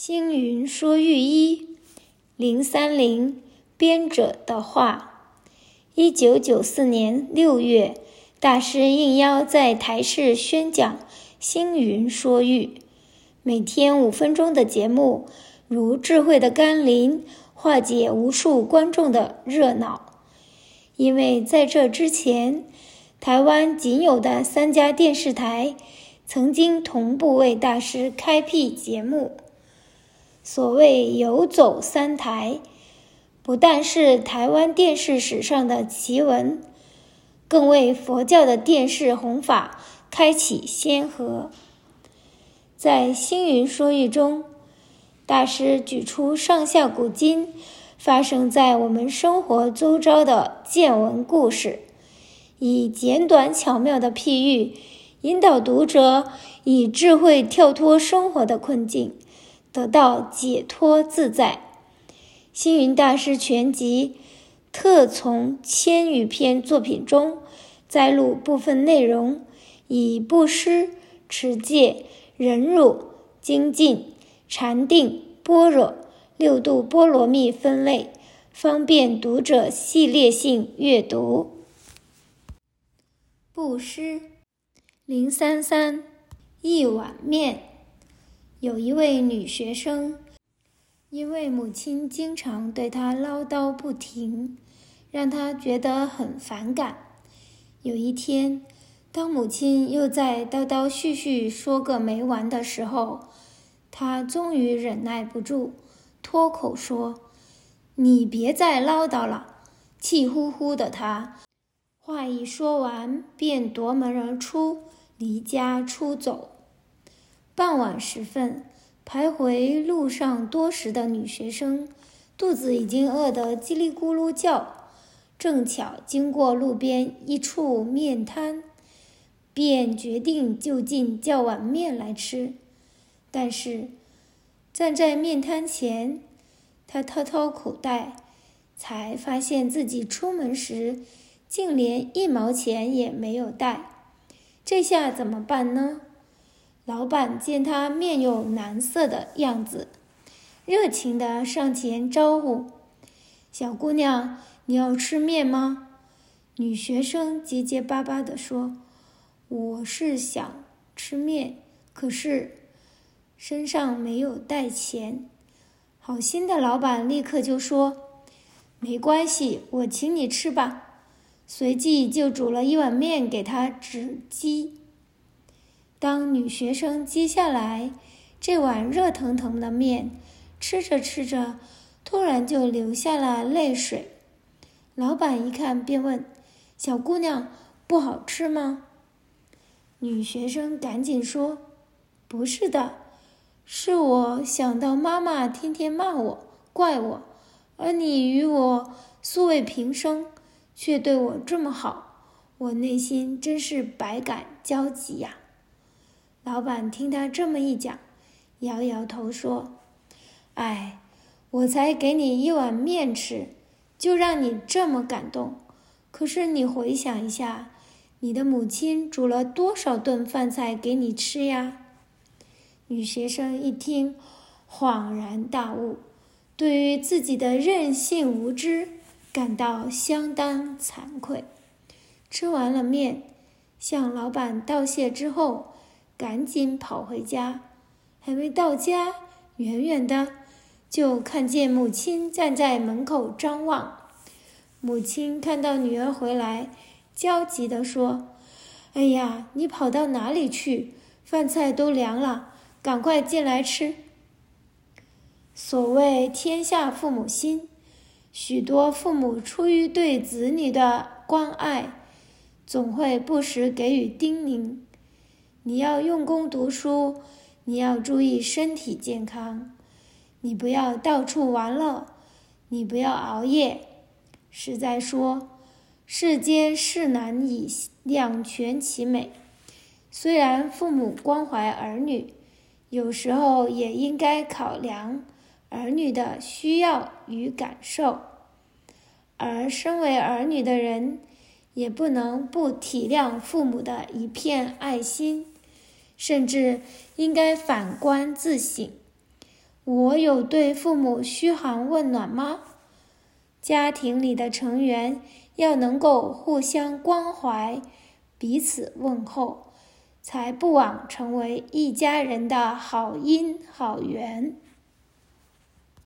星云说御医，零三零编者的话。一九九四年六月，大师应邀在台视宣讲《星云说御》，每天五分钟的节目，如智慧的甘霖，化解无数观众的热闹。因为在这之前，台湾仅有的三家电视台曾经同步为大师开辟节目。所谓“游走三台”，不但是台湾电视史上的奇闻，更为佛教的电视弘法开启先河。在《星云说御》中，大师举出上下古今发生在我们生活周遭的见闻故事，以简短巧妙的譬喻，引导读者以智慧跳脱生活的困境。得到解脱自在。星云大师全集特从千余篇作品中摘录部分内容，以布施、持戒、忍辱、精进、禅定、般若六度波罗蜜分类，方便读者系列性阅读。布施零三三一碗面。有一位女学生，因为母亲经常对她唠叨不停，让她觉得很反感。有一天，当母亲又在叨叨絮絮说个没完的时候，她终于忍耐不住，脱口说：“你别再唠叨了！”气呼呼的她，话一说完，便夺门而出，离家出走。傍晚时分，徘徊路上多时的女学生，肚子已经饿得叽里咕噜叫，正巧经过路边一处面摊，便决定就近叫碗面来吃。但是，站在面摊前，她掏掏口袋，才发现自己出门时竟连一毛钱也没有带，这下怎么办呢？老板见他面有难色的样子，热情地上前招呼：“小姑娘，你要吃面吗？”女学生结结巴巴地说：“我是想吃面，可是身上没有带钱。”好心的老板立刻就说：“没关系，我请你吃吧。”随即就煮了一碗面给她止饥。当女学生接下来这碗热腾腾的面吃着吃着，突然就流下了泪水。老板一看，便问：“小姑娘，不好吃吗？”女学生赶紧说：“不是的，是我想到妈妈天天骂我、怪我，而你与我素未平生，却对我这么好，我内心真是百感交集呀。”老板听他这么一讲，摇摇头说：“哎，我才给你一碗面吃，就让你这么感动。可是你回想一下，你的母亲煮了多少顿饭菜给你吃呀？”女学生一听，恍然大悟，对于自己的任性无知感到相当惭愧。吃完了面，向老板道谢之后，赶紧跑回家，还没到家，远远的就看见母亲站在门口张望。母亲看到女儿回来，焦急地说：“哎呀，你跑到哪里去？饭菜都凉了，赶快进来吃。”所谓天下父母心，许多父母出于对子女的关爱，总会不时给予叮咛。你要用功读书，你要注意身体健康，你不要到处玩乐，你不要熬夜。实在说，世间事难以两全其美。虽然父母关怀儿女，有时候也应该考量儿女的需要与感受，而身为儿女的人，也不能不体谅父母的一片爱心。甚至应该反观自省，我有对父母嘘寒问暖吗？家庭里的成员要能够互相关怀，彼此问候，才不枉成为一家人的好因好缘。